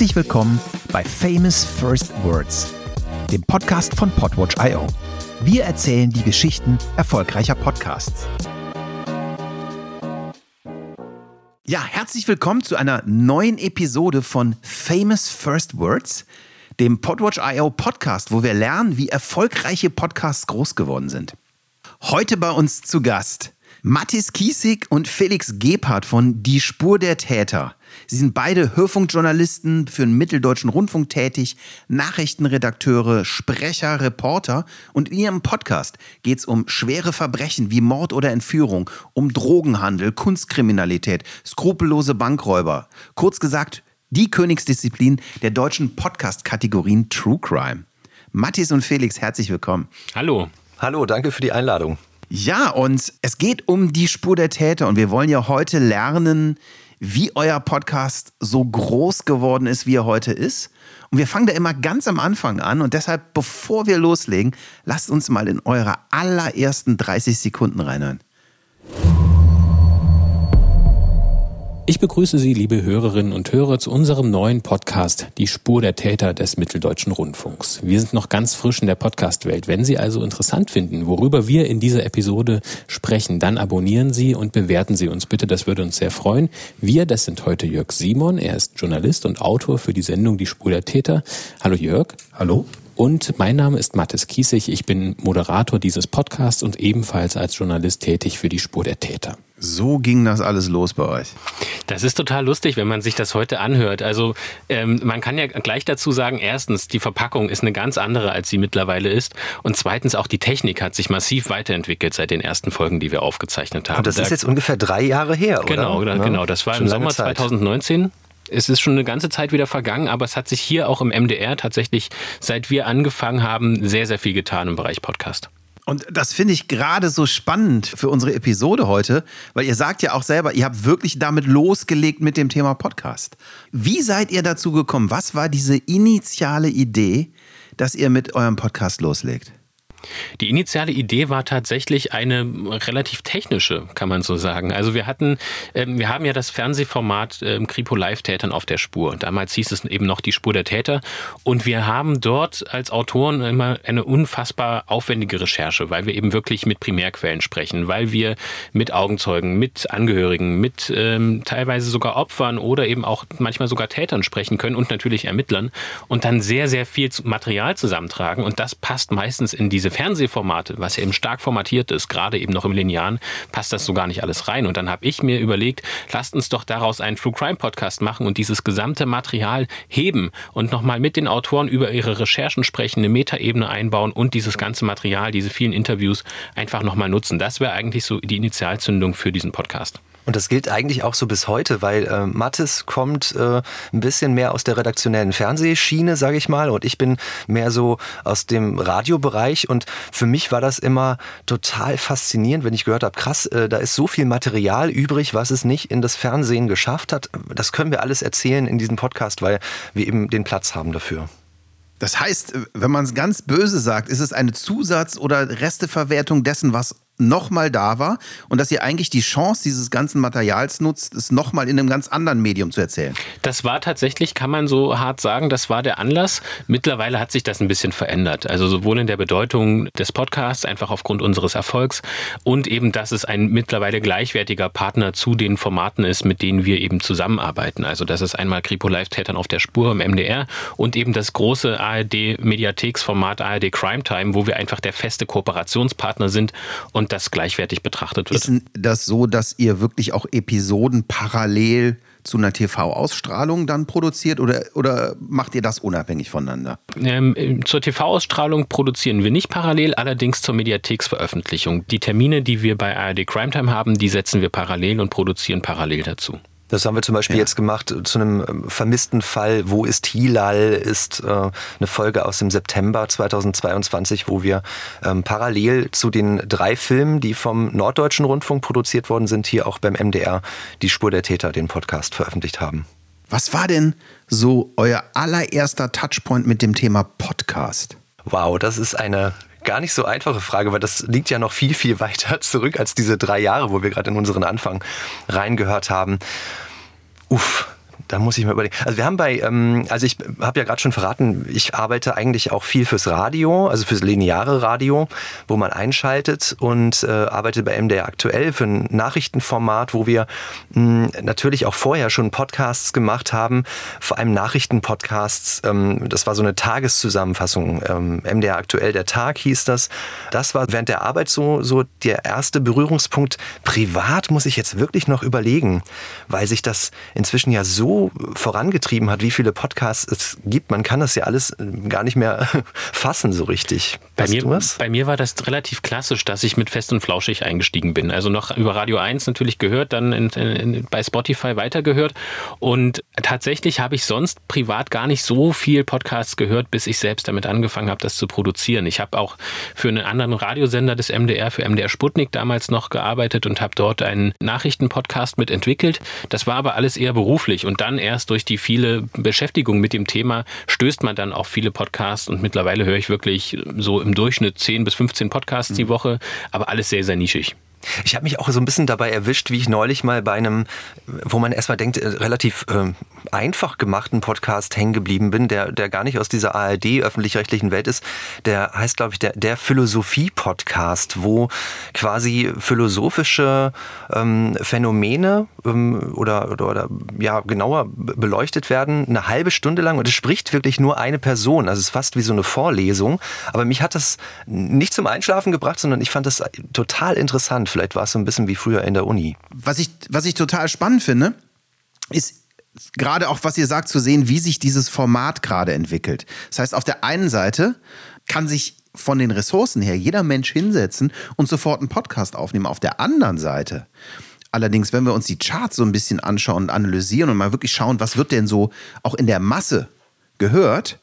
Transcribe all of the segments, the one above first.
Herzlich willkommen bei Famous First Words, dem Podcast von Podwatch.io. Wir erzählen die Geschichten erfolgreicher Podcasts. Ja, herzlich willkommen zu einer neuen Episode von Famous First Words, dem Podwatch.io Podcast, wo wir lernen, wie erfolgreiche Podcasts groß geworden sind. Heute bei uns zu Gast Mathis Kiesig und Felix Gebhardt von Die Spur der Täter. Sie sind beide Hörfunkjournalisten für den Mitteldeutschen Rundfunk tätig, Nachrichtenredakteure, Sprecher, Reporter und in ihrem Podcast geht es um schwere Verbrechen wie Mord oder Entführung, um Drogenhandel, Kunstkriminalität, skrupellose Bankräuber. Kurz gesagt, die Königsdisziplin der deutschen Podcast-Kategorien True Crime. Mathis und Felix, herzlich willkommen. Hallo. Hallo, danke für die Einladung. Ja, und es geht um die Spur der Täter und wir wollen ja heute lernen, wie euer Podcast so groß geworden ist, wie er heute ist. Und wir fangen da immer ganz am Anfang an und deshalb, bevor wir loslegen, lasst uns mal in eure allerersten 30 Sekunden reinhören. Ich begrüße Sie, liebe Hörerinnen und Hörer, zu unserem neuen Podcast Die Spur der Täter des Mitteldeutschen Rundfunks. Wir sind noch ganz frisch in der Podcast-Welt. Wenn Sie also interessant finden, worüber wir in dieser Episode sprechen, dann abonnieren Sie und bewerten Sie uns bitte. Das würde uns sehr freuen. Wir, das sind heute Jörg Simon. Er ist Journalist und Autor für die Sendung Die Spur der Täter. Hallo Jörg. Hallo. Und mein Name ist Mathis Kiesig. Ich bin Moderator dieses Podcasts und ebenfalls als Journalist tätig für die Spur der Täter. So ging das alles los bei euch. Das ist total lustig, wenn man sich das heute anhört. Also ähm, man kann ja gleich dazu sagen, erstens, die Verpackung ist eine ganz andere, als sie mittlerweile ist. Und zweitens, auch die Technik hat sich massiv weiterentwickelt seit den ersten Folgen, die wir aufgezeichnet haben. Und das da, ist jetzt ungefähr drei Jahre her, oder? Genau, genau. Das war Schon im Sommer Zeit. 2019 es ist schon eine ganze Zeit wieder vergangen, aber es hat sich hier auch im MDR tatsächlich, seit wir angefangen haben, sehr, sehr viel getan im Bereich Podcast. Und das finde ich gerade so spannend für unsere Episode heute, weil ihr sagt ja auch selber, ihr habt wirklich damit losgelegt mit dem Thema Podcast. Wie seid ihr dazu gekommen? Was war diese initiale Idee, dass ihr mit eurem Podcast loslegt? Die initiale Idee war tatsächlich eine relativ technische, kann man so sagen. Also wir hatten, ähm, wir haben ja das Fernsehformat ähm, Kripo Live-Tätern auf der Spur. Damals hieß es eben noch die Spur der Täter. Und wir haben dort als Autoren immer eine unfassbar aufwendige Recherche, weil wir eben wirklich mit Primärquellen sprechen, weil wir mit Augenzeugen, mit Angehörigen, mit ähm, teilweise sogar Opfern oder eben auch manchmal sogar Tätern sprechen können und natürlich Ermittlern und dann sehr, sehr viel Material zusammentragen. Und das passt meistens in diese Fernsehformate, was ja eben stark formatiert ist, gerade eben noch im Linearen, passt das so gar nicht alles rein. Und dann habe ich mir überlegt, lasst uns doch daraus einen True Crime Podcast machen und dieses gesamte Material heben und nochmal mit den Autoren über ihre Recherchen sprechen, eine Metaebene einbauen und dieses ganze Material, diese vielen Interviews einfach nochmal nutzen. Das wäre eigentlich so die Initialzündung für diesen Podcast. Und das gilt eigentlich auch so bis heute, weil äh, Mattes kommt äh, ein bisschen mehr aus der redaktionellen Fernsehschiene, sage ich mal, und ich bin mehr so aus dem Radiobereich. Und für mich war das immer total faszinierend, wenn ich gehört habe, krass, äh, da ist so viel Material übrig, was es nicht in das Fernsehen geschafft hat. Das können wir alles erzählen in diesem Podcast, weil wir eben den Platz haben dafür. Das heißt, wenn man es ganz böse sagt, ist es eine Zusatz- oder Resteverwertung dessen, was nochmal da war und dass ihr eigentlich die Chance dieses ganzen Materials nutzt, es nochmal in einem ganz anderen Medium zu erzählen. Das war tatsächlich, kann man so hart sagen, das war der Anlass. Mittlerweile hat sich das ein bisschen verändert. Also sowohl in der Bedeutung des Podcasts, einfach aufgrund unseres Erfolgs und eben, dass es ein mittlerweile gleichwertiger Partner zu den Formaten ist, mit denen wir eben zusammenarbeiten. Also das ist einmal Kripo Live-Tätern auf der Spur im MDR und eben das große ARD-Mediatheksformat ARD Crime Time, wo wir einfach der feste Kooperationspartner sind und das gleichwertig betrachtet wird. Ist das so, dass ihr wirklich auch Episoden parallel zu einer TV-Ausstrahlung dann produziert oder, oder macht ihr das unabhängig voneinander? Ähm, zur TV-Ausstrahlung produzieren wir nicht parallel, allerdings zur Mediatheksveröffentlichung. Die Termine, die wir bei ARD Crime Time haben, die setzen wir parallel und produzieren parallel dazu. Das haben wir zum Beispiel ja. jetzt gemacht zu einem ähm, vermissten Fall. Wo ist Hilal? Ist äh, eine Folge aus dem September 2022, wo wir ähm, parallel zu den drei Filmen, die vom Norddeutschen Rundfunk produziert worden sind, hier auch beim MDR die Spur der Täter, den Podcast veröffentlicht haben. Was war denn so euer allererster Touchpoint mit dem Thema Podcast? Wow, das ist eine gar nicht so einfache Frage, weil das liegt ja noch viel, viel weiter zurück als diese drei Jahre, wo wir gerade in unseren Anfang reingehört haben. Uff, Da muss ich mal überlegen. Also wir haben bei, ähm, also ich habe ja gerade schon verraten, ich arbeite eigentlich auch viel fürs Radio, also fürs lineare Radio, wo man einschaltet und äh, arbeite bei MDR aktuell für ein Nachrichtenformat, wo wir mh, hm, natürlich auch vorher schon Podcasts gemacht haben, vor allem Nachrichtenpodcasts. Ähm, das war so eine Tageszusammenfassung. Ähm, MDR aktuell der Tag hieß das. Das war während der Arbeit so, so der erste Berührungspunkt. Privat muss ich jetzt wirklich noch überlegen, weil sich das inzwischen ja so vorangetrieben hat, wie viele Podcasts es gibt. Man kann das ja alles äh, gar nicht mehr fassen so richtig. Bei mir, bei mir war das relativ klassisch, dass ich mit Fest und Flauschig eingestiegen bin. Also noch über Radio 1 natürlich gehört, dann in, in, bei Spotify weitergehört. Und tatsächlich habe ich sonst privat gar nicht so viel Podcasts gehört, bis ich selbst damit angefangen habe, das zu produzieren. Ich habe auch für einen anderen Radiosender des MDR, für MDR Sputnik damals noch gearbeitet und habe dort einen Nachrichtenpodcast mitentwickelt. Das war aber alles eher beruflich und dann dann erst durch die viele Beschäftigung mit dem Thema stößt man dann auf viele Podcasts und mittlerweile höre ich wirklich so im Durchschnitt 10 bis 15 Podcasts mhm. die Woche, aber alles sehr, sehr nischig. Ich habe mich auch so ein bisschen dabei erwischt, wie ich neulich mal bei einem, wo man erstmal denkt, äh, relativ äh, einfach gemachten Podcast hängen geblieben bin, der, der gar nicht aus dieser ARD öffentlich-rechtlichen Welt ist. Der heißt, glaube ich, der, der Philosophie-Podcast, wo quasi philosophische ähm, Phänomene ähm, oder, oder, oder ja genauer beleuchtet werden, eine halbe Stunde lang und es spricht wirklich nur eine Person. Also es ist fast wie so eine Vorlesung. Aber mich hat das nicht zum Einschlafen gebracht, sondern ich fand das total interessant. Vielleicht war es so ein bisschen wie früher in der Uni. Was ich, was ich total spannend finde, ist gerade auch, was ihr sagt, zu sehen, wie sich dieses Format gerade entwickelt. Das heißt, auf der einen Seite kann sich von den Ressourcen her jeder Mensch hinsetzen und sofort einen Podcast aufnehmen. Auf der anderen Seite Allerdings, wenn wir uns die Charts so ein bisschen anschauen und analysieren und mal wirklich schauen, was wird denn so auch in der Masse gehört,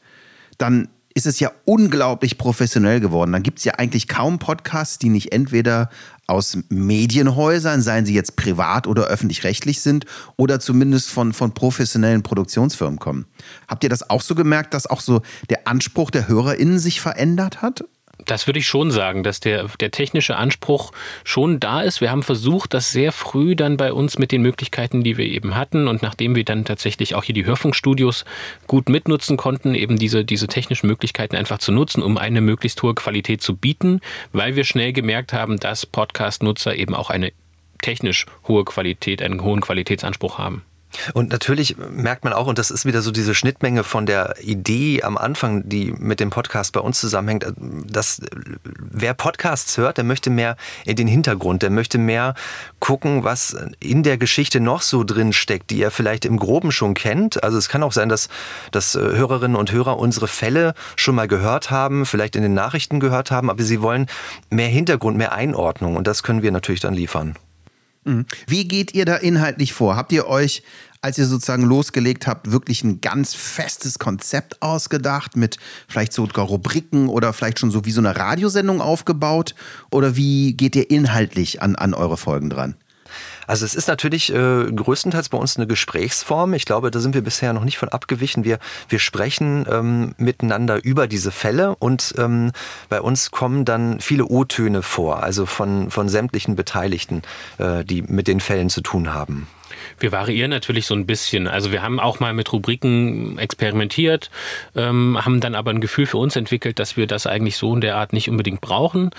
dann ist es ja unglaublich professionell geworden. Dann gibt es ja eigentlich kaum Podcasts, die nicht entweder aus Medienhäusern, seien sie jetzt privat oder öffentlich-rechtlich sind, oder zumindest von, von professionellen Produktionsfirmen kommen. Habt ihr das auch so gemerkt, dass auch so der Anspruch der HörerInnen sich verändert hat? Das würde ich schon sagen, dass der, der technische Anspruch schon da ist. Wir haben versucht, das sehr früh dann bei uns mit den Möglichkeiten, die wir eben hatten und nachdem wir dann tatsächlich auch hier die Hörfunkstudios gut mitnutzen konnten, eben diese, diese technischen Möglichkeiten einfach zu nutzen, um eine möglichst hohe Qualität zu bieten, weil wir schnell gemerkt haben, dass Podcast-Nutzer eben auch eine technisch hohe Qualität, einen hohen Qualitätsanspruch haben. Und natürlich merkt man auch, und das ist wieder so diese Schnittmenge von der Idee am Anfang, die mit dem Podcast bei uns zusammenhängt, dass wer Podcasts hört, der möchte mehr in den Hintergrund, der möchte mehr gucken, was in der Geschichte noch so drin steckt, die er vielleicht im Groben schon kennt. Also es kann auch sein, dass, dass Hörerinnen und Hörer unsere Fälle schon mal gehört haben, vielleicht in den Nachrichten gehört haben, aber sie wollen mehr Hintergrund, mehr Einordnung und das können wir natürlich dann liefern. Mhm. Wie geht ihr da inhaltlich vor? Habt ihr euch, als ihr sozusagen losgelegt habt, wirklich ein ganz festes Konzept ausgedacht mit vielleicht sogar Rubriken oder vielleicht schon so wie so eine Radiosendung aufgebaut? Oder wie geht ihr inhaltlich an, an eure Folgen dran? Also es ist natürlich äh, größtenteils bei uns eine Gesprächsform. Ich glaube, da sind wir bisher noch nicht von abgewichen. Wir, wir sprechen ähm, miteinander über diese Fälle und ähm, bei uns kommen dann viele O-Töne vor, also von, von sämtlichen Beteiligten, äh, die mit den Fällen zu tun haben. Wir variieren natürlich so ein bisschen. Also wir haben auch mal mit Rubriken experimentiert, ähm, haben dann aber ein Gefühl für uns entwickelt, dass wir das eigentlich so in der Art nicht unbedingt brauchen.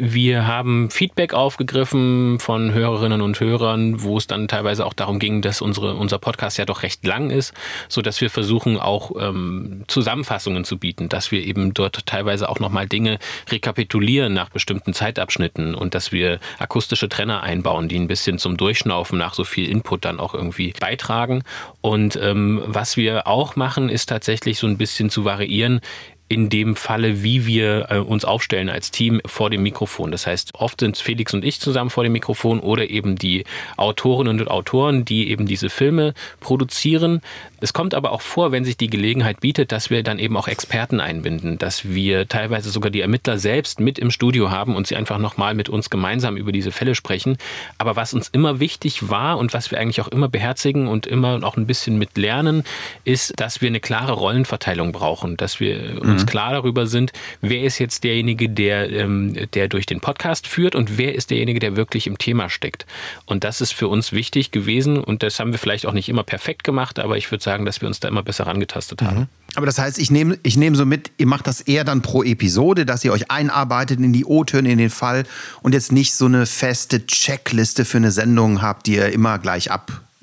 Wir haben Feedback aufgegriffen von Hörerinnen und Hörern, wo es dann teilweise auch darum ging, dass unsere, unser Podcast ja doch recht lang ist, so dass wir versuchen auch ähm, Zusammenfassungen zu bieten, dass wir eben dort teilweise auch nochmal Dinge rekapitulieren nach bestimmten Zeitabschnitten und dass wir akustische Trenner einbauen, die ein bisschen zum Durchschnaufen nach so viel Input dann auch irgendwie beitragen. Und ähm, was wir auch machen, ist tatsächlich so ein bisschen zu variieren in dem Falle, wie wir äh, uns aufstellen als Team vor dem Mikrofon. Das heißt, oft sind Felix und ich zusammen vor dem Mikrofon oder eben die Autorinnen und Autoren, die eben diese Filme produzieren. Es kommt aber auch vor, wenn sich die Gelegenheit bietet, dass wir dann eben auch Experten einbinden, dass wir teilweise sogar die Ermittler selbst mit im Studio haben und sie einfach nochmal mit uns gemeinsam über diese Fälle sprechen. Aber was uns immer wichtig war und was wir eigentlich auch immer beherzigen und immer auch ein bisschen mit lernen, ist, dass wir eine klare Rollenverteilung brauchen, dass wir mhm uns klar darüber sind, wer ist jetzt derjenige, der, ähm, der durch den Podcast führt und wer ist derjenige, der wirklich im Thema steckt. Und das ist für uns wichtig gewesen und das haben wir vielleicht auch nicht immer perfekt gemacht, aber ich würde sagen, dass wir uns da immer besser rangetastet haben. Mhm. Aber das heißt, ich nehme ich nehm so mit, ihr macht das eher dann pro Episode, dass ihr euch einarbeitet in die O-Töne, in den Fall und jetzt nicht so eine feste Checkliste für eine Sendung habt, die ihr immer gleich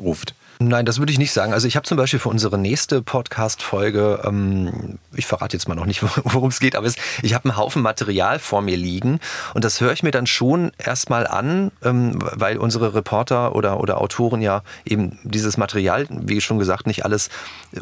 abruft. Nein, das würde ich nicht sagen. Also ich habe zum Beispiel für unsere nächste Podcast-Folge, ähm, ich verrate jetzt mal noch nicht, worum es geht, aber es, ich habe einen Haufen Material vor mir liegen und das höre ich mir dann schon erstmal an, ähm, weil unsere Reporter oder, oder Autoren ja eben dieses Material, wie schon gesagt, nicht alles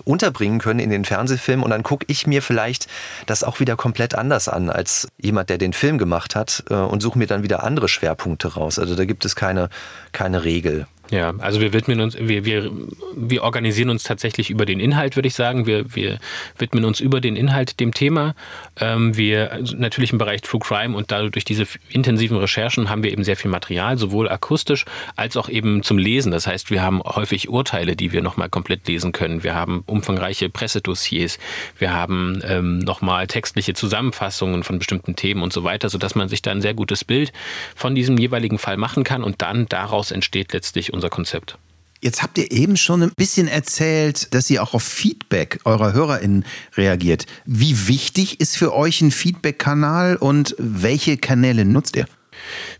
unterbringen können in den Fernsehfilm und dann gucke ich mir vielleicht das auch wieder komplett anders an als jemand, der den Film gemacht hat äh, und suche mir dann wieder andere Schwerpunkte raus. Also da gibt es keine, keine Regel. Ja, also wir widmen uns, wir, wir, wir organisieren uns tatsächlich über den Inhalt, würde ich sagen. Wir, wir widmen uns über den Inhalt dem Thema. Ähm, wir also natürlich im Bereich True Crime und dadurch diese intensiven Recherchen haben wir eben sehr viel Material, sowohl akustisch als auch eben zum Lesen. Das heißt, wir haben häufig Urteile, die wir nochmal komplett lesen können. Wir haben umfangreiche Pressedossiers. Wir haben ähm, nochmal textliche Zusammenfassungen von bestimmten Themen und so weiter, sodass man sich da ein sehr gutes Bild von diesem jeweiligen Fall machen kann und dann daraus entsteht letztlich unser Konzept. Jetzt habt ihr eben schon ein bisschen erzählt, dass ihr auch auf Feedback eurer HörerInnen reagiert. Wie wichtig ist für euch ein Feedback-Kanal und welche Kanäle nutzt ihr?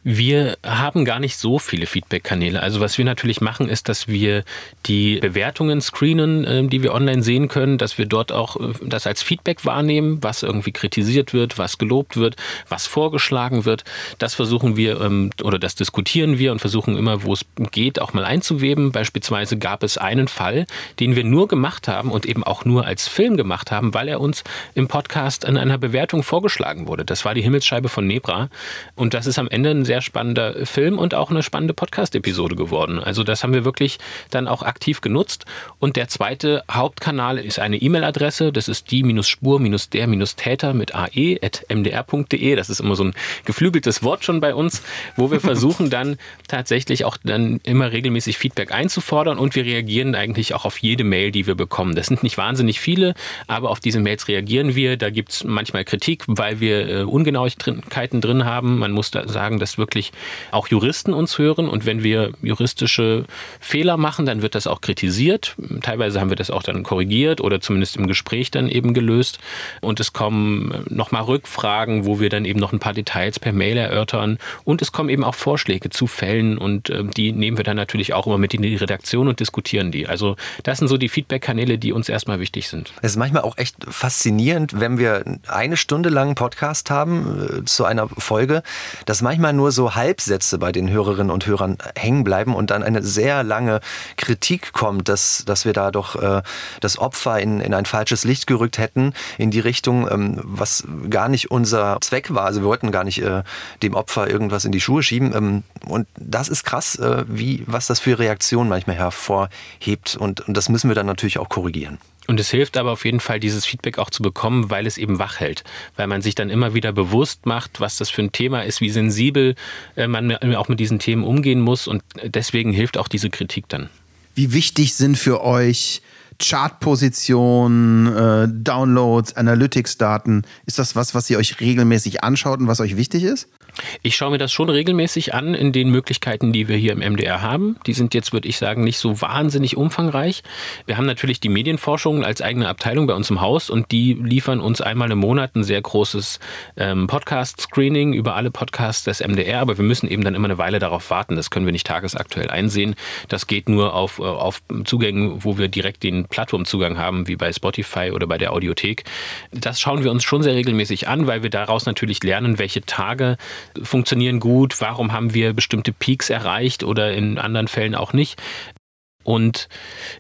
Wir haben gar nicht so viele Feedback-Kanäle. Also was wir natürlich machen, ist, dass wir die Bewertungen screenen, äh, die wir online sehen können, dass wir dort auch äh, das als Feedback wahrnehmen, was irgendwie kritisiert wird, was gelobt wird, was vorgeschlagen wird. Das versuchen wir ähm, oder das diskutieren wir und versuchen immer, wo es geht, auch mal einzuweben. Beispielsweise gab es einen Fall, den wir nur gemacht haben und eben auch nur als Film gemacht haben, weil er uns im Podcast in einer Bewertung vorgeschlagen wurde. Das war die Himmelsscheibe von Nebra und das ist am Ende ein sehr spannender Film und auch eine spannende Podcast-Episode geworden. Also das haben wir wirklich dann auch aktiv genutzt. Und der zweite Hauptkanal ist eine E-Mail-Adresse. Das ist die-spur-der-täter mit ae.mdr.de. Das ist immer so ein geflügeltes Wort schon bei uns, wo wir versuchen dann tatsächlich auch dann immer regelmäßig Feedback einzufordern und wir reagieren eigentlich auch auf jede Mail, die wir bekommen. Das sind nicht wahnsinnig viele, aber auf diese Mails reagieren wir. Da gibt es manchmal Kritik, weil wir äh, Ungenauigkeiten drin haben. Man muss da sagen, dass wirklich auch Juristen uns hören und wenn wir juristische Fehler machen, dann wird das auch kritisiert. Teilweise haben wir das auch dann korrigiert oder zumindest im Gespräch dann eben gelöst und es kommen nochmal Rückfragen, wo wir dann eben noch ein paar Details per Mail erörtern und es kommen eben auch Vorschläge zu Fällen und äh, die nehmen wir dann natürlich auch immer mit in die Redaktion und diskutieren die. Also das sind so die Feedback-Kanäle, die uns erstmal wichtig sind. Es ist manchmal auch echt faszinierend, wenn wir eine Stunde lang einen Podcast haben äh, zu einer Folge, dass manchmal nur so Halbsätze bei den Hörerinnen und Hörern hängen bleiben und dann eine sehr lange Kritik kommt, dass, dass wir da doch äh, das Opfer in, in ein falsches Licht gerückt hätten, in die Richtung, ähm, was gar nicht unser Zweck war. Also wir wollten gar nicht äh, dem Opfer irgendwas in die Schuhe schieben. Ähm, und das ist krass, äh, wie, was das für Reaktionen manchmal hervorhebt. Und, und das müssen wir dann natürlich auch korrigieren. Und es hilft aber auf jeden Fall, dieses Feedback auch zu bekommen, weil es eben wach hält. Weil man sich dann immer wieder bewusst macht, was das für ein Thema ist, wie sensibel äh, man auch mit diesen Themen umgehen muss. Und deswegen hilft auch diese Kritik dann. Wie wichtig sind für euch Chartpositionen, äh, Downloads, Analytics-Daten? Ist das was, was ihr euch regelmäßig anschaut und was euch wichtig ist? Ich schaue mir das schon regelmäßig an in den Möglichkeiten, die wir hier im MDR haben. Die sind jetzt, würde ich sagen, nicht so wahnsinnig umfangreich. Wir haben natürlich die Medienforschung als eigene Abteilung bei uns im Haus und die liefern uns einmal im Monat ein sehr großes ähm, Podcast-Screening über alle Podcasts des MDR, aber wir müssen eben dann immer eine Weile darauf warten. Das können wir nicht tagesaktuell einsehen. Das geht nur auf, äh, auf Zugängen, wo wir direkt den Plattformzugang haben, wie bei Spotify oder bei der Audiothek. Das schauen wir uns schon sehr regelmäßig an, weil wir daraus natürlich lernen, welche Tage funktionieren gut, warum haben wir bestimmte Peaks erreicht oder in anderen Fällen auch nicht. Und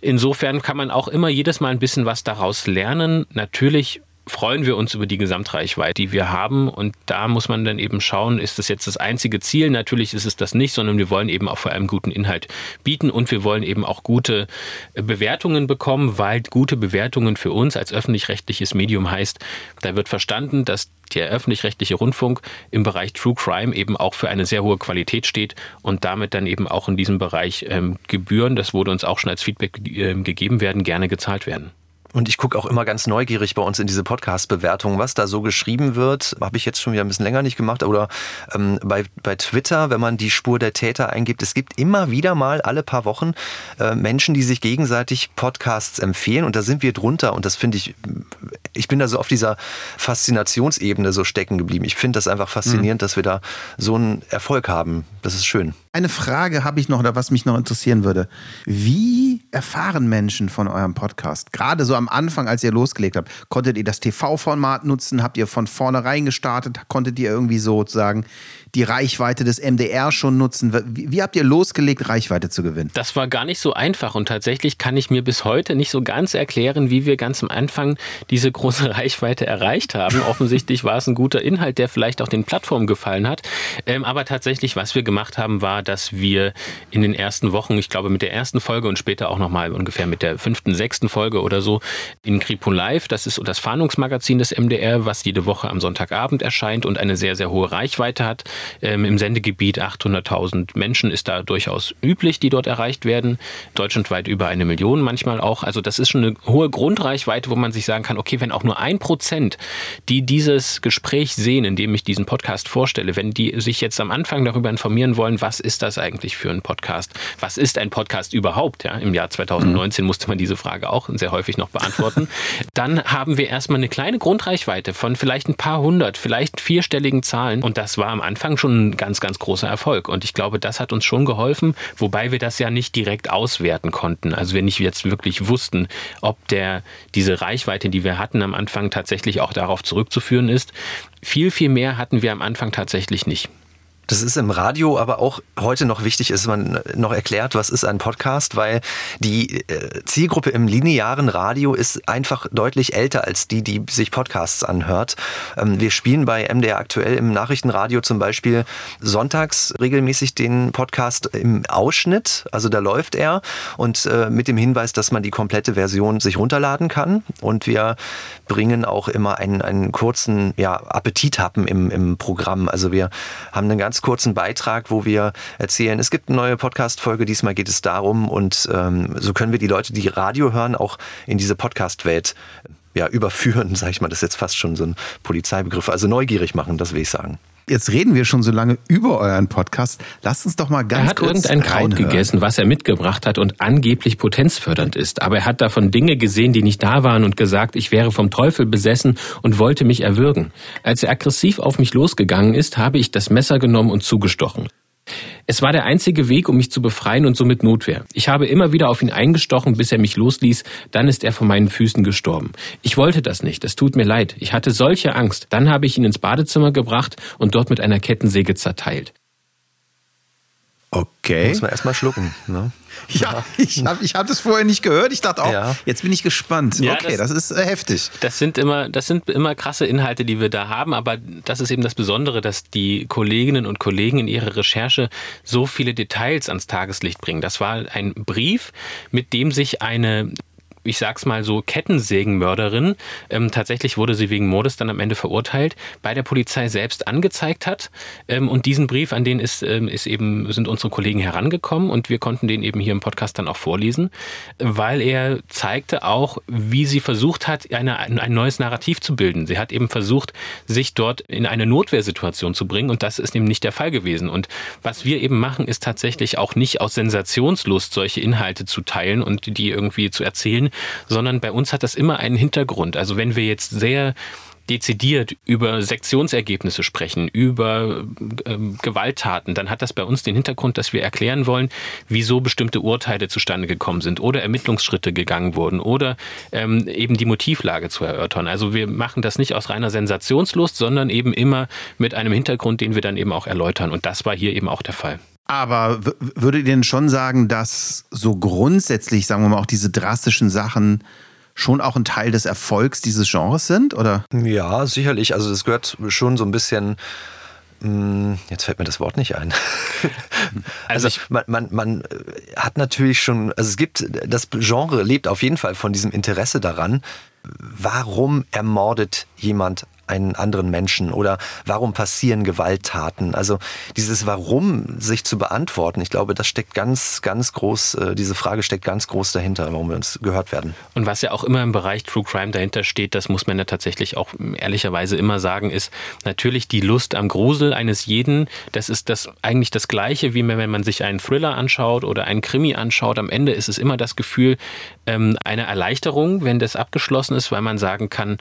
insofern kann man auch immer jedes Mal ein bisschen was daraus lernen. Natürlich freuen wir uns über die Gesamtreichweite, die wir haben. Und da muss man dann eben schauen, ist das jetzt das einzige Ziel? Natürlich ist es das nicht, sondern wir wollen eben auch vor allem guten Inhalt bieten und wir wollen eben auch gute Bewertungen bekommen, weil gute Bewertungen für uns als öffentlich-rechtliches Medium heißt, da wird verstanden, dass der öffentlich-rechtliche Rundfunk im Bereich True Crime eben auch für eine sehr hohe Qualität steht und damit dann eben auch in diesem Bereich ähm, Gebühren, das wurde uns auch schon als Feedback äh, gegeben werden, gerne gezahlt werden. Und ich gucke auch immer ganz neugierig bei uns in diese Podcast-Bewertungen, was da so geschrieben wird. Habe ich jetzt schon wieder ein bisschen länger nicht gemacht. Oder ähm, bei, bei Twitter, wenn man die Spur der Täter eingibt, es gibt immer wieder mal alle paar Wochen äh, Menschen, die sich gegenseitig Podcasts empfehlen. Und da sind wir drunter. Und das finde ich, ich bin da so auf dieser Faszinationsebene so stecken geblieben. Ich finde das einfach faszinierend, mhm. dass wir da so einen Erfolg haben. Das ist schön. Eine Frage habe ich noch, oder was mich noch interessieren würde. Wie erfahren Menschen von eurem Podcast? Gerade so am Anfang, als ihr losgelegt habt, konntet ihr das TV-Format nutzen? Habt ihr von vornherein gestartet? Konntet ihr irgendwie sozusagen die Reichweite des MDR schon nutzen? Wie, wie, habt ihr losgelegt, Reichweite zu gewinnen? Das war gar nicht so einfach und tatsächlich kann ich mir bis heute nicht so ganz erklären, wie wir ganz am Anfang diese große Reichweite erreicht haben. Offensichtlich war es ein guter Inhalt, der vielleicht auch den Plattformen gefallen hat. Ähm, aber tatsächlich, was wir gemacht haben, war, dass wir in den ersten Wochen, ich glaube mit der ersten Folge und später auch nochmal ungefähr mit der fünften, sechsten Folge oder so, in Kripo Live, das ist das Fahndungsmagazin des MDR, was jede Woche am Sonntagabend erscheint und eine sehr, sehr hohe Reichweite hat, ähm, Im Sendegebiet 800.000 Menschen ist da durchaus üblich, die dort erreicht werden. Deutschlandweit über eine Million manchmal auch. Also das ist schon eine hohe Grundreichweite, wo man sich sagen kann, okay, wenn auch nur ein Prozent, die dieses Gespräch sehen, in dem ich diesen Podcast vorstelle, wenn die sich jetzt am Anfang darüber informieren wollen, was ist das eigentlich für ein Podcast? Was ist ein Podcast überhaupt? Ja, Im Jahr 2019 mhm. musste man diese Frage auch sehr häufig noch beantworten. Dann haben wir erstmal eine kleine Grundreichweite von vielleicht ein paar hundert, vielleicht vierstelligen Zahlen. Und das war am Anfang schon ein ganz, ganz großer Erfolg. Und ich glaube, das hat uns schon geholfen, wobei wir das ja nicht direkt auswerten konnten. Also wir nicht jetzt wirklich wussten, ob der, diese Reichweite, die wir hatten am Anfang, tatsächlich auch darauf zurückzuführen ist. Viel, viel mehr hatten wir am Anfang tatsächlich nicht. Das ist im Radio aber auch heute noch wichtig, dass man noch erklärt, was ist ein Podcast, weil die äh, Zielgruppe im linearen Radio ist einfach deutlich älter als die, die sich Podcasts anhört. Ähm, wir spielen bei MDR aktuell im Nachrichtenradio zum Beispiel sonntags regelmäßig den Podcast im Ausschnitt, also da läuft er und äh, mit dem Hinweis, dass man die komplette Version sich runterladen kann und wir bringen auch immer einen, einen kurzen ja, Appetithappen im, im Programm. Also wir haben einen ganz ganz kurzen Beitrag, wo wir erzählen, es gibt eine neue Podcast-Folge, diesmal geht es darum und ähm, so können wir die Leute, die Radio hören, auch in diese Podcast-Welt ja, überführen, sage ich mal, das ist jetzt fast schon so ein Polizeibegriff, also neugierig machen, das will ich sagen. Jetzt reden wir schon so lange über euren Podcast. Lasst uns doch mal ganz Er hat kurz irgendein Kraut reinhören. gegessen, was er mitgebracht hat und angeblich potenzfördernd ist. Aber er hat davon Dinge gesehen, die nicht da waren und gesagt, ich wäre vom Teufel besessen und wollte mich erwürgen. Als er aggressiv auf mich losgegangen ist, habe ich das Messer genommen und zugestochen. Es war der einzige Weg, um mich zu befreien und somit Notwehr. Ich habe immer wieder auf ihn eingestochen, bis er mich losließ, dann ist er vor meinen Füßen gestorben. Ich wollte das nicht, es tut mir leid. Ich hatte solche Angst. Dann habe ich ihn ins Badezimmer gebracht und dort mit einer Kettensäge zerteilt. Okay. Muss man erstmal schlucken. Ne? Ja, ich habe ich hab das vorher nicht gehört. Ich dachte auch, Ja. jetzt bin ich gespannt. Ja, okay, das, das- ist äh, heftig. Das sind immer, das sind immer krasse Inhalte, die wir da haben, aber das ist eben das Besondere, dass die Kolleginnen und Kollegen in ihrer Recherche so viele Details ans Tageslicht bringen. Das war ein Brief, mit dem sich eine ich sag's mal so, Kettensägenmörderin, ähm, tatsächlich wurde sie wegen Mordes dann am Ende verurteilt, bei der Polizei selbst angezeigt hat. Ähm, und diesen Brief, an den ist, ähm, ist eben, sind unsere Kollegen herangekommen und wir konnten den eben hier im Podcast dann auch vorlesen, weil er zeigte auch, wie sie versucht hat, eine, ein neues Narrativ zu bilden. Sie hat eben versucht, sich dort in eine Notwehrsituation zu bringen und das ist eben nicht der Fall gewesen. Und was wir eben machen, ist tatsächlich auch nicht aus Sensationslust solche Inhalte zu teilen und die irgendwie zu erzählen, sondern bei uns hat das immer einen Hintergrund. Also wenn wir jetzt sehr dezidiert über Sektionsergebnisse sprechen, über ähm, Gewalttaten, dann hat das bei uns den Hintergrund, dass wir erklären wollen, wieso bestimmte Urteile zustande gekommen sind oder Ermittlungsschritte gegangen wurden oder ähm, eben die Motivlage zu erörtern. Also wir machen das nicht aus reiner Sensationslust, sondern eben immer mit einem Hintergrund, den wir dann eben auch erläutern. Und das war hier eben auch der Fall. Aber würdet ihr denn schon sagen, dass so grundsätzlich, sagen wir mal, auch diese drastischen Sachen schon auch ein Teil des Erfolgs dieses Genres sind? Oder? Ja, sicherlich. Also das gehört schon so ein bisschen. mh, Jetzt fällt mir das Wort nicht ein. Also Also, man, man, man hat natürlich schon, also es gibt, das Genre lebt auf jeden Fall von diesem Interesse daran, warum ermordet jemand einen anderen Menschen oder warum passieren Gewalttaten? Also dieses Warum sich zu beantworten, ich glaube, das steckt ganz, ganz groß, äh, diese Frage steckt ganz groß dahinter, warum wir uns gehört werden. Und was ja auch immer im Bereich True Crime dahinter steht, das muss man ja tatsächlich auch ehrlicherweise immer sagen, ist natürlich die Lust am Grusel eines jeden. Das ist das eigentlich das Gleiche, wie wenn man sich einen Thriller anschaut oder einen Krimi anschaut. Am Ende ist es immer das Gefühl ähm, einer Erleichterung, wenn das abgeschlossen ist, weil man sagen kann,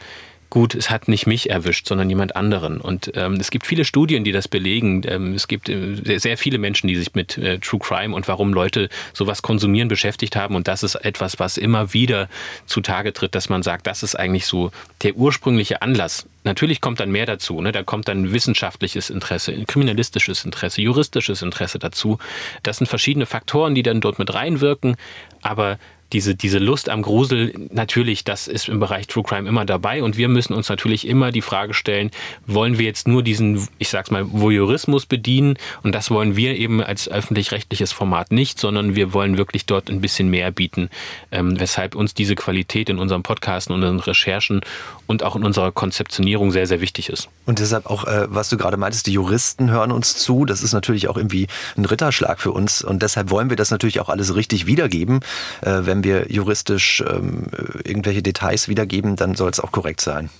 gut, es hat nicht mich erwischt, sondern jemand anderen. Und ähm, es gibt viele Studien, die das belegen. Ähm, es gibt äh, sehr viele Menschen, die sich mit äh, True Crime und warum Leute sowas konsumieren beschäftigt haben. Und das ist etwas, was immer wieder zutage tritt, dass man sagt, das ist eigentlich so der ursprüngliche Anlass. Natürlich kommt dann mehr dazu. Ne? Da kommt dann wissenschaftliches Interesse, kriminalistisches Interesse, juristisches Interesse dazu. Das sind verschiedene Faktoren, die dann dort mit reinwirken. Aber diese, diese Lust am Grusel, natürlich, das ist im Bereich True Crime immer dabei. Und wir müssen uns natürlich immer die Frage stellen, wollen wir jetzt nur diesen, ich sag's mal, Voyeurismus bedienen? Und das wollen wir eben als öffentlich-rechtliches Format nicht, sondern wir wollen wirklich dort ein bisschen mehr bieten, ähm, weshalb uns diese Qualität in unserem Podcast und unseren Recherchen und auch in unserer Konzeptionierung sehr, sehr wichtig ist. Und deshalb auch, äh, was du gerade meintest, die Juristen hören uns zu, das ist natürlich auch irgendwie ein Ritterschlag für uns. Und deshalb wollen wir das natürlich auch alles richtig wiedergeben, äh, wenn wir juristisch ähm, irgendwelche Details wiedergeben, dann soll es auch korrekt sein.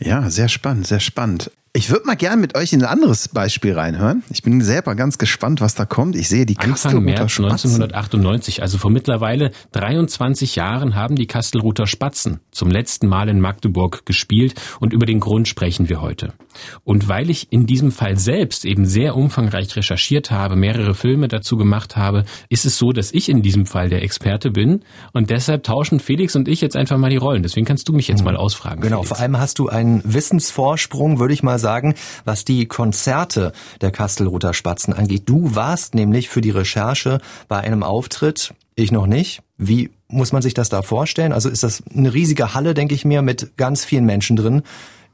Ja, sehr spannend, sehr spannend. Ich würde mal gerne mit euch in ein anderes Beispiel reinhören. Ich bin selber ganz gespannt, was da kommt. Ich sehe die Anfang März 1998, also vor mittlerweile 23 Jahren, haben die Kastelruther Spatzen zum letzten Mal in Magdeburg gespielt und über den Grund sprechen wir heute. Und weil ich in diesem Fall selbst eben sehr umfangreich recherchiert habe, mehrere Filme dazu gemacht habe, ist es so, dass ich in diesem Fall der Experte bin und deshalb tauschen Felix und ich jetzt einfach mal die Rollen. Deswegen kannst du mich jetzt mal ausfragen. Genau, Felix. vor allem hast du einen Wissensvorsprung, würde ich mal sagen, was die Konzerte der Kastelruther Spatzen angeht. Du warst nämlich für die Recherche bei einem Auftritt, ich noch nicht. Wie muss man sich das da vorstellen? Also ist das eine riesige Halle, denke ich mir, mit ganz vielen Menschen drin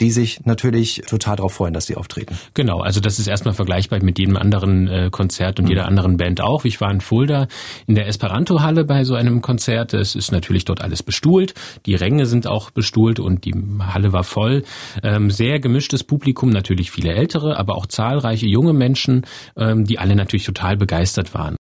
die sich natürlich total darauf freuen, dass die auftreten. Genau, also das ist erstmal vergleichbar mit jedem anderen äh, Konzert und mhm. jeder anderen Band auch. Ich war in Fulda in der Esperanto-Halle bei so einem Konzert. Es ist natürlich dort alles bestuhlt. Die Ränge sind auch bestuhlt und die Halle war voll. Ähm, sehr gemischtes Publikum, natürlich viele ältere, aber auch zahlreiche junge Menschen, ähm, die alle natürlich total begeistert waren.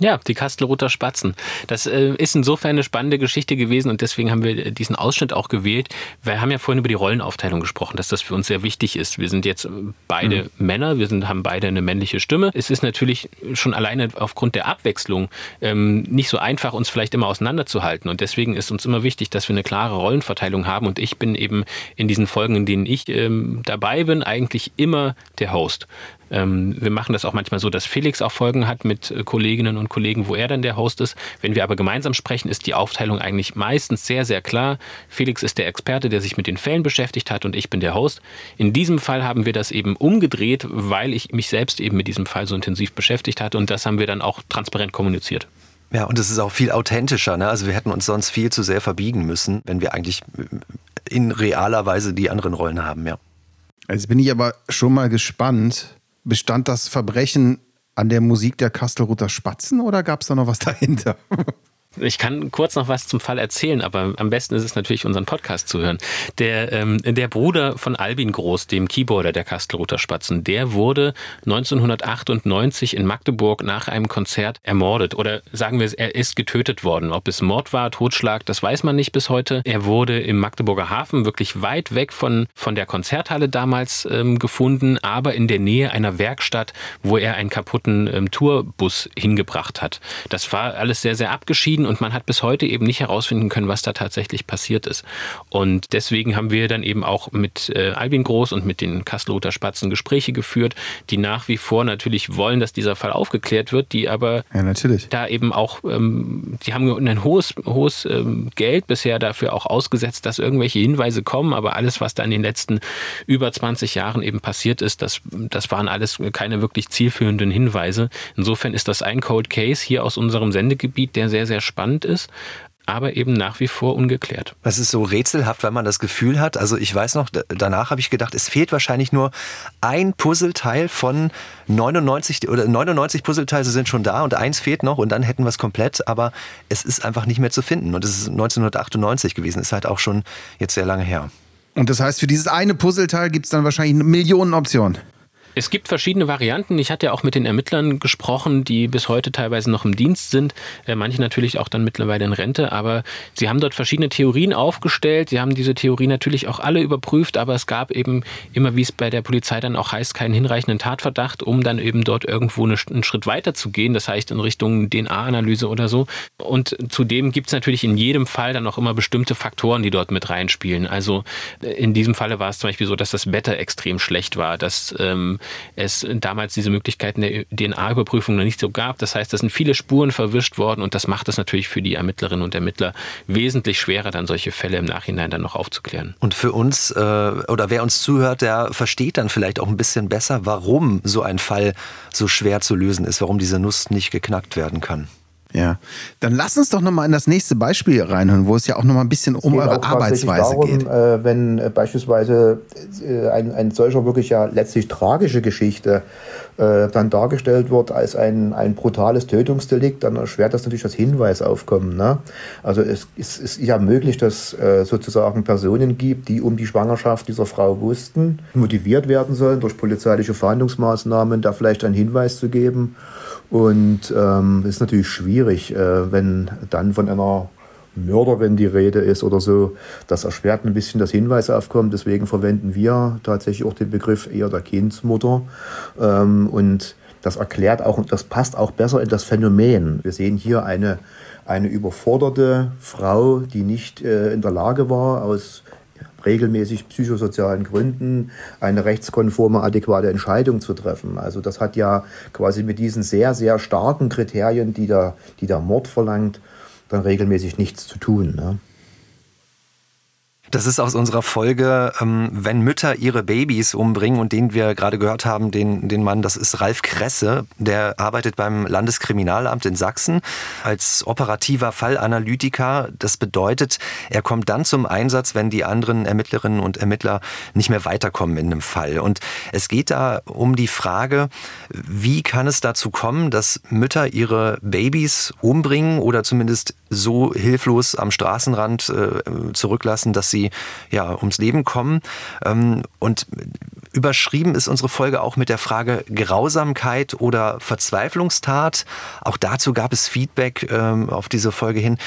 Ja, die Kastelruther Spatzen. Das äh, ist insofern eine spannende Geschichte gewesen und deswegen haben wir diesen Ausschnitt auch gewählt. Wir haben ja vorhin über die Rollenaufteilung gesprochen, dass das für uns sehr wichtig ist. Wir sind jetzt beide mhm. Männer, wir sind, haben beide eine männliche Stimme. Es ist natürlich schon alleine aufgrund der Abwechslung ähm, nicht so einfach, uns vielleicht immer auseinanderzuhalten und deswegen ist uns immer wichtig, dass wir eine klare Rollenverteilung haben und ich bin eben in diesen Folgen, in denen ich ähm, dabei bin, eigentlich immer der Host. Ähm, wir machen das auch manchmal so, dass Felix auch Folgen hat mit äh, Kolleginnen und Kollegen, wo er dann der Host ist. Wenn wir aber gemeinsam sprechen, ist die Aufteilung eigentlich meistens sehr, sehr klar. Felix ist der Experte, der sich mit den Fällen beschäftigt hat und ich bin der Host. In diesem Fall haben wir das eben umgedreht, weil ich mich selbst eben mit diesem Fall so intensiv beschäftigt hatte und das haben wir dann auch transparent kommuniziert. Ja, und es ist auch viel authentischer. Ne? Also wir hätten uns sonst viel zu sehr verbiegen müssen, wenn wir eigentlich in realer Weise die anderen Rollen haben, ja. Jetzt bin ich aber schon mal gespannt, bestand das Verbrechen an der Musik der Kastelruther Spatzen oder gab es da noch was dahinter? Ich kann kurz noch was zum Fall erzählen, aber am besten ist es natürlich, unseren Podcast zu hören. Der, ähm, der Bruder von Albin Groß, dem Keyboarder der Kastelruther Spatzen, der wurde 1998 in Magdeburg nach einem Konzert ermordet. Oder sagen wir, er ist getötet worden. Ob es Mord war, Totschlag, das weiß man nicht bis heute. Er wurde im Magdeburger Hafen wirklich weit weg von, von der Konzerthalle damals ähm, gefunden, aber in der Nähe einer Werkstatt, wo er einen kaputten ähm, Tourbus hingebracht hat. Das war alles sehr, sehr abgeschieden entschieden und man hat bis heute eben nicht herausfinden können, was da tatsächlich passiert ist. Und deswegen haben wir dann eben auch mit äh, Albin Groß und mit den Kasseloter Spatzen Gespräche geführt, die nach wie vor natürlich wollen, dass dieser Fall aufgeklärt wird, die aber ja, da eben auch, ähm, die haben ein hohes, hohes ähm, Geld bisher dafür auch ausgesetzt, dass irgendwelche Hinweise kommen, aber alles, was da in den letzten über 20 Jahren eben passiert ist, das, das waren alles keine wirklich zielführenden Hinweise. Insofern ist das ein Cold Case hier aus unserem Sendegebiet, der sehr, sehr spannend ist aber eben nach wie vor ungeklärt. Das ist so rätselhaft, weil man das Gefühl hat, also ich weiß noch, danach habe ich gedacht, es fehlt wahrscheinlich nur ein Puzzleteil von 99 oder 99 Puzzleteile sind schon da und eins fehlt noch und dann hätten wir es komplett, aber es ist einfach nicht mehr zu finden und es ist 1998 gewesen, ist halt auch schon jetzt sehr lange her. Und das heißt, für dieses eine Puzzleteil gibt es dann wahrscheinlich Millionen Optionen. Es gibt verschiedene Varianten. Ich hatte ja auch mit den Ermittlern gesprochen, die bis heute teilweise noch im Dienst sind. Äh, manche natürlich auch dann mittlerweile in Rente. Aber sie haben dort verschiedene Theorien aufgestellt. Sie haben diese Theorien natürlich auch alle überprüft. Aber es gab eben immer, wie es bei der Polizei dann auch heißt, keinen hinreichenden Tatverdacht, um dann eben dort irgendwo einen Schritt weiter zu gehen. Das heißt in Richtung DNA-Analyse oder so. Und zudem gibt es natürlich in jedem Fall dann auch immer bestimmte Faktoren, die dort mit reinspielen. Also äh, in diesem Falle war es zum Beispiel so, dass das Wetter extrem schlecht war, dass ähm, es damals diese Möglichkeiten der DNA-Überprüfung noch nicht so gab. Das heißt, da sind viele Spuren verwischt worden und das macht es natürlich für die Ermittlerinnen und Ermittler wesentlich schwerer, dann solche Fälle im Nachhinein dann noch aufzuklären. Und für uns äh, oder wer uns zuhört, der versteht dann vielleicht auch ein bisschen besser, warum so ein Fall so schwer zu lösen ist, warum diese Nuss nicht geknackt werden kann. Ja, dann lass uns doch nochmal in das nächste Beispiel reinhören, wo es ja auch nochmal ein bisschen um eure Arbeitsweise darum, geht. Äh, wenn äh, beispielsweise äh, ein, ein solcher wirklich ja letztlich tragische Geschichte äh, dann dargestellt wird als ein, ein brutales Tötungsdelikt, dann erschwert das natürlich das Hinweisaufkommen. Ne? Also es, es ist ja möglich, dass äh, sozusagen Personen gibt, die um die Schwangerschaft dieser Frau wussten, motiviert werden sollen durch polizeiliche Verhandlungsmaßnahmen, da vielleicht einen Hinweis zu geben. Und ähm, ist natürlich schwierig, äh, wenn dann von einer Mörderin die Rede ist oder so. Das erschwert ein bisschen das Hinweisaufkommen. Deswegen verwenden wir tatsächlich auch den Begriff eher der Kindsmutter. Ähm, und das erklärt auch, und das passt auch besser in das Phänomen. Wir sehen hier eine, eine überforderte Frau, die nicht äh, in der Lage war, aus regelmäßig psychosozialen Gründen eine rechtskonforme, adäquate Entscheidung zu treffen. Also das hat ja quasi mit diesen sehr, sehr starken Kriterien, die der, die der Mord verlangt, dann regelmäßig nichts zu tun. Ne? Das ist aus unserer Folge, ähm, wenn Mütter ihre Babys umbringen und den wir gerade gehört haben, den, den Mann, das ist Ralf Kresse, der arbeitet beim Landeskriminalamt in Sachsen als operativer Fallanalytiker. Das bedeutet, er kommt dann zum Einsatz, wenn die anderen Ermittlerinnen und Ermittler nicht mehr weiterkommen in einem Fall. Und es geht da um die Frage, wie kann es dazu kommen, dass Mütter ihre Babys umbringen oder zumindest so hilflos am Straßenrand äh, zurücklassen, dass sie ja ums Leben kommen. Ähm, und überschrieben ist unsere Folge auch mit der Frage Grausamkeit oder Verzweiflungstat. Auch dazu gab es Feedback ähm, auf diese Folge hin.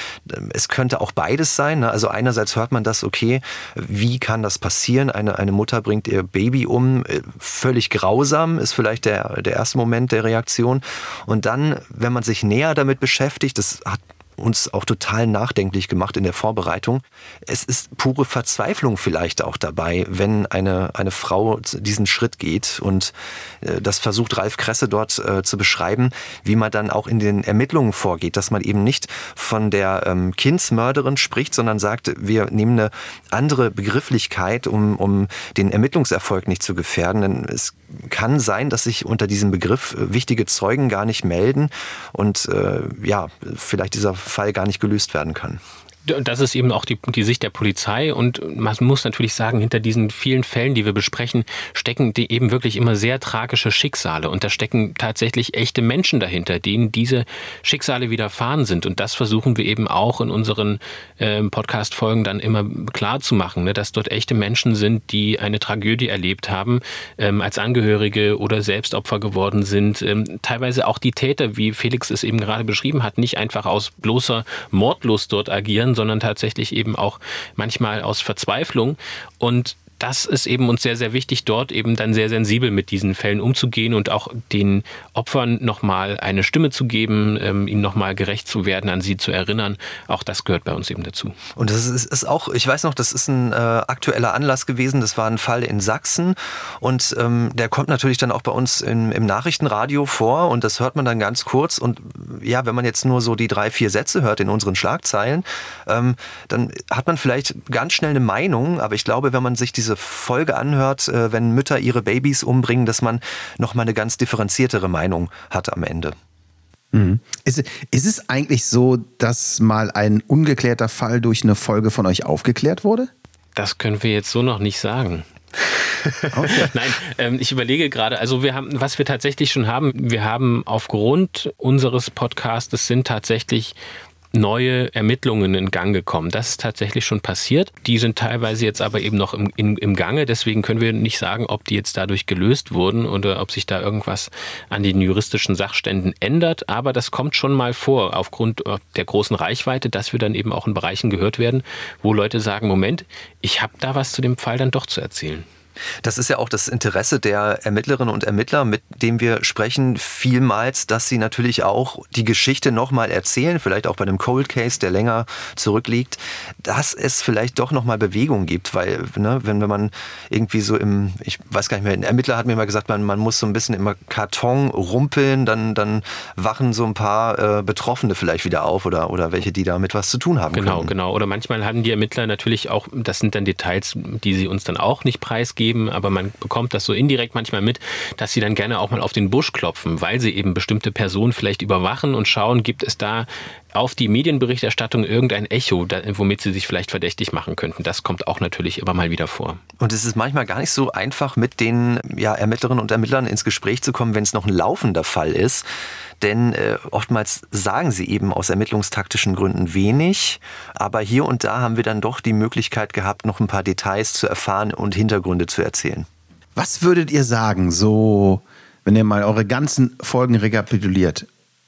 Es könnte auch beides sein. Ne? Also einerseits hört man das, okay, wie kann das passieren? Eine, eine Mutter bringt ihr Baby um, äh, völlig grausam ist vielleicht der, der erste Moment der Reaktion. Und dann, wenn man sich näher damit beschäftigt, das hat uns auch total nachdenklich gemacht in der Vorbereitung. Es ist pure Verzweiflung vielleicht auch dabei, wenn eine, eine Frau diesen Schritt geht. Und äh, das versucht Ralf Kresse dort äh, zu beschreiben, wie man dann auch in den Ermittlungen vorgeht, dass man eben nicht von der ähm, Kindsmörderin spricht, sondern sagt, wir nehmen eine andere Begrifflichkeit, um, um den Ermittlungserfolg nicht zu gefährden. Denn es kann sein, dass sich unter diesem Begriff äh, wichtige Zeugen gar nicht melden und äh, ja, vielleicht dieser Fall gar nicht gelöst werden kann das ist eben auch die, die Sicht der Polizei. Und man muss natürlich sagen, hinter diesen vielen Fällen, die wir besprechen, stecken die eben wirklich immer sehr tragische Schicksale. Und da stecken tatsächlich echte Menschen dahinter, denen diese Schicksale widerfahren sind. Und das versuchen wir eben auch in unseren äh, Podcast-Folgen dann immer klar zu machen, ne, dass dort echte Menschen sind, die eine Tragödie erlebt haben, ähm, als Angehörige oder selbst Opfer geworden sind, ähm, teilweise auch die Täter, wie Felix es eben gerade beschrieben hat, nicht einfach aus bloßer Mordlust dort agieren, sondern tatsächlich eben auch manchmal aus Verzweiflung. Und das ist eben uns sehr, sehr wichtig, dort eben dann sehr sensibel mit diesen Fällen umzugehen und auch den Opfern nochmal eine Stimme zu geben, ähm, ihnen nochmal gerecht zu werden, an sie zu erinnern. Auch das gehört bei uns eben dazu. Und das ist, ist auch, ich weiß noch, das ist ein äh, aktueller Anlass gewesen. Das war ein Fall in Sachsen und ähm, der kommt natürlich dann auch bei uns im, im Nachrichtenradio vor und das hört man dann ganz kurz. Und ja, wenn man jetzt nur so die drei, vier Sätze hört in unseren Schlagzeilen, ähm, dann hat man vielleicht ganz schnell eine Meinung, aber ich glaube, wenn man sich diese diese Folge anhört, äh, wenn Mütter ihre Babys umbringen, dass man nochmal eine ganz differenziertere Meinung hat am Ende. Mhm. Ist, ist es eigentlich so, dass mal ein ungeklärter Fall durch eine Folge von euch aufgeklärt wurde? Das können wir jetzt so noch nicht sagen. Okay. Nein, ähm, ich überlege gerade, also wir haben, was wir tatsächlich schon haben, wir haben aufgrund unseres Podcasts, sind tatsächlich neue Ermittlungen in Gang gekommen. Das ist tatsächlich schon passiert. Die sind teilweise jetzt aber eben noch im, im, im Gange. Deswegen können wir nicht sagen, ob die jetzt dadurch gelöst wurden oder ob sich da irgendwas an den juristischen Sachständen ändert. Aber das kommt schon mal vor, aufgrund der großen Reichweite, dass wir dann eben auch in Bereichen gehört werden, wo Leute sagen, Moment, ich habe da was zu dem Fall dann doch zu erzählen. Das ist ja auch das Interesse der Ermittlerinnen und Ermittler, mit dem wir sprechen, vielmals, dass sie natürlich auch die Geschichte nochmal erzählen, vielleicht auch bei einem Cold Case, der länger zurückliegt, dass es vielleicht doch nochmal Bewegung gibt, weil, ne, wenn, wenn man irgendwie so im, ich weiß gar nicht mehr, ein Ermittler hat mir mal gesagt, man, man muss so ein bisschen im Karton rumpeln, dann, dann wachen so ein paar äh, Betroffene vielleicht wieder auf oder, oder welche, die damit was zu tun haben. Genau, können. genau. Oder manchmal haben die Ermittler natürlich auch, das sind dann Details, die sie uns dann auch nicht preisgeben geben, aber man bekommt das so indirekt manchmal mit, dass sie dann gerne auch mal auf den Busch klopfen, weil sie eben bestimmte Personen vielleicht überwachen und schauen, gibt es da auf die Medienberichterstattung irgendein Echo, womit sie sich vielleicht verdächtig machen könnten. Das kommt auch natürlich immer mal wieder vor. Und es ist manchmal gar nicht so einfach, mit den ja, Ermittlerinnen und Ermittlern ins Gespräch zu kommen, wenn es noch ein laufender Fall ist. Denn äh, oftmals sagen sie eben aus ermittlungstaktischen Gründen wenig. Aber hier und da haben wir dann doch die Möglichkeit gehabt, noch ein paar Details zu erfahren und Hintergründe zu erzählen. Was würdet ihr sagen, so, wenn ihr mal eure ganzen Folgen rekapituliert?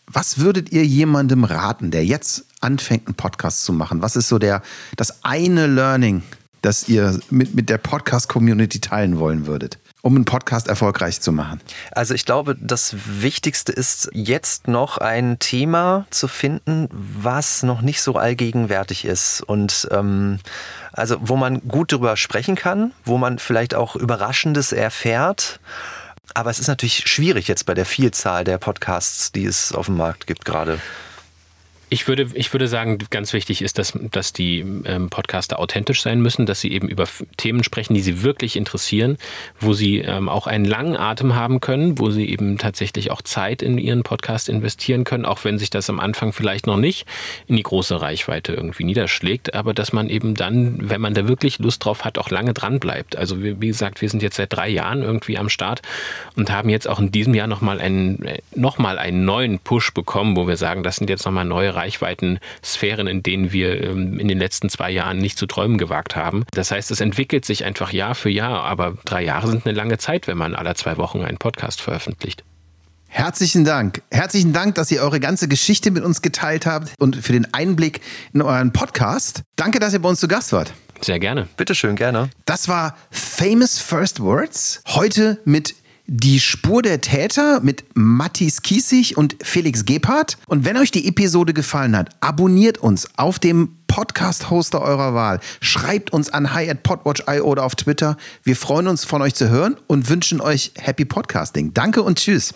Was würdet ihr jemandem raten, der jetzt anfängt, einen Podcast zu machen? Was ist so der, das eine Learning, das ihr mit, mit der Podcast-Community teilen wollen würdet? um einen Podcast erfolgreich zu machen? Also ich glaube, das Wichtigste ist jetzt noch ein Thema zu finden, was noch nicht so allgegenwärtig ist und ähm, also wo man gut darüber sprechen kann, wo man vielleicht auch Überraschendes erfährt aber es ist natürlich schwierig jetzt bei der Vielzahl der Podcasts, die es auf dem Markt gibt gerade. Ich würde, ich würde sagen, ganz wichtig ist, dass, dass die ähm, Podcaster authentisch sein müssen, dass sie eben über Themen sprechen, die sie wirklich interessieren, wo sie ähm, auch einen langen Atem haben können, wo sie eben tatsächlich auch Zeit in ihren Podcast investieren können, auch wenn sich das am Anfang vielleicht noch nicht in die große Reichweite irgendwie niederschlägt, aber dass man eben dann, wenn man da wirklich Lust drauf hat, auch lange dran bleibt. Also wie, gesagt, wir sind jetzt seit drei Jahren irgendwie am Start und haben jetzt auch in diesem Jahr nochmal einen, äh, noch einen neuen Push bekommen, wo wir sagen, das sind jetzt nochmal neue Reichweiten-Sphären, in denen wir ähm, in den letzten zwei Jahren nicht zu träumen gewagt haben. Das heißt, es entwickelt sich einfach Jahr für Jahr, aber drei Jahre sind eine lange Zeit, wenn man alle zwei Wochen einen Podcast veröffentlicht. Herzlichen Dank. Herzlichen Dank, dass ihr eure ganze Geschichte mit uns geteilt habt und für den Einblick in euren Podcast. Danke, dass ihr bei uns zu Gast wart. Sehr gerne. Bitteschön, gerne. Das war Famous First Words. Heute mit die Spur der Täter mit Matthias Kiesig und Felix Gebhardt. Und wenn euch die Episode gefallen hat, abonniert uns auf dem Podcast-Hoster eurer Wahl. Schreibt uns an hi at podwatch.io oder auf Twitter. Wir freuen uns, von euch zu hören und wünschen euch Happy Podcasting. Danke und tschüss.